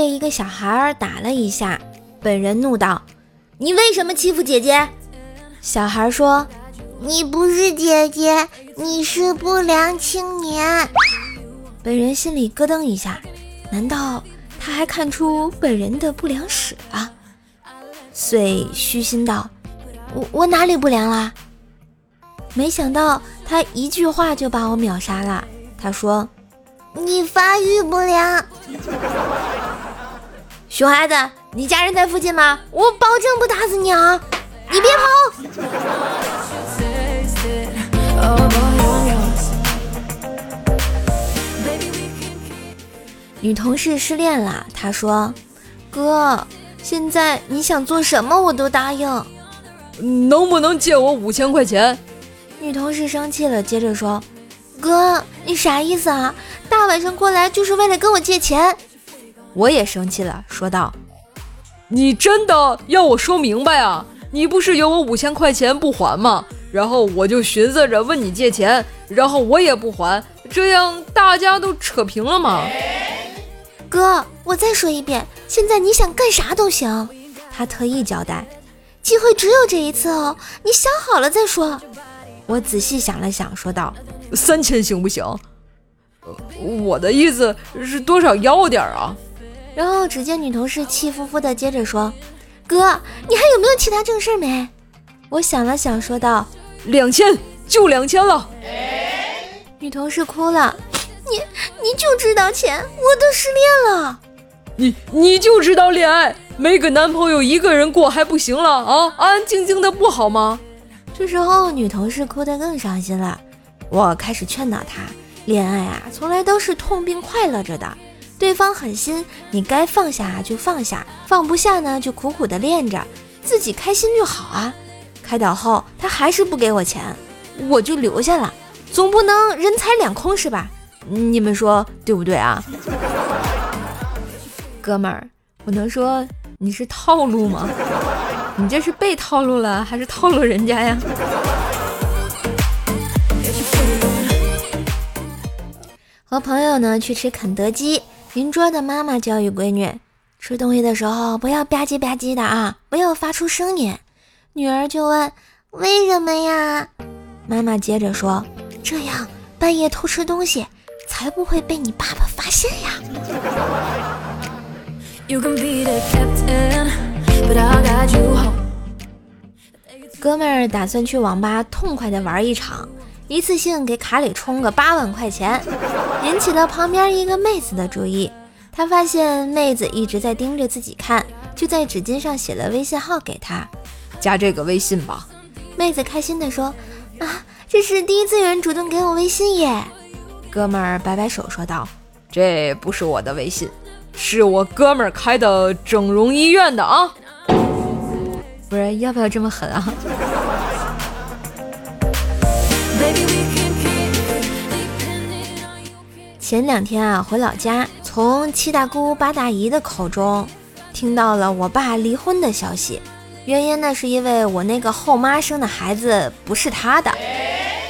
被一个小孩儿打了一下，本人怒道：“你为什么欺负姐姐？”小孩说：“你不是姐姐，你是不良青年。”本人心里咯噔一下，难道他还看出本人的不良史了？遂虚心道：“我我哪里不良啦？”没想到他一句话就把我秒杀了。他说：“你发育不良。”熊孩子，你家人在附近吗？我保证不打死你啊！你别跑！女同事失恋了，她说：“哥，现在你想做什么我都答应，能不能借我五千块钱？”女同事生气了，接着说：“哥，你啥意思啊？大晚上过来就是为了跟我借钱？”我也生气了，说道：“你真的要我说明白啊？你不是有我五千块钱不还吗？然后我就寻思着问你借钱，然后我也不还，这样大家都扯平了吗？”哥，我再说一遍，现在你想干啥都行。他特意交代，机会只有这一次哦，你想好了再说。我仔细想了想，说道：“三千行不行？我的意思是多少要点啊？”然后只见女同事气呼呼的接着说：“哥，你还有没有其他正事没？”我想了想，说道：“两千，就两千了。”女同事哭了。你你就知道钱，我都失恋了。你你就知道恋爱，没个男朋友一个人过还不行了啊？安安静静的不好吗？这时候女同事哭得更伤心了。我开始劝导她，恋爱啊，从来都是痛并快乐着的。对方狠心，你该放下就放下，放不下呢就苦苦的练着，自己开心就好啊。开导后他还是不给我钱，我就留下了，总不能人财两空是吧？你们说对不对啊，哥们儿？我能说你是套路吗？你这是被套路了，还是套路人家呀？和朋友呢去吃肯德基，邻桌的妈妈教育闺女，吃东西的时候不要吧唧吧唧的啊，不要发出声音。女儿就问为什么呀？妈妈接着说，这样半夜偷吃东西。才不会被你爸爸发现呀！哥们儿打算去网吧痛快的玩一场，一次性给卡里充个八万块钱，引起了旁边一个妹子的注意。他发现妹子一直在盯着自己看，就在纸巾上写了微信号给他，加这个微信吧。妹子开心地说：“啊，这是第一次有人主动给我微信耶！”哥们儿摆摆手说道：“这不是我的微信，是我哥们儿开的整容医院的啊！不是，要不要这么狠啊？”前两天啊，回老家，从七大姑八大姨的口中听到了我爸离婚的消息，原因呢是因为我那个后妈生的孩子不是他的，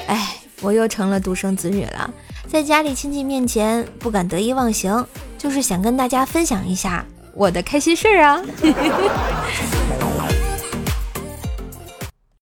哎，我又成了独生子女了。在家里亲戚面前不敢得意忘形，就是想跟大家分享一下我的开心事儿啊。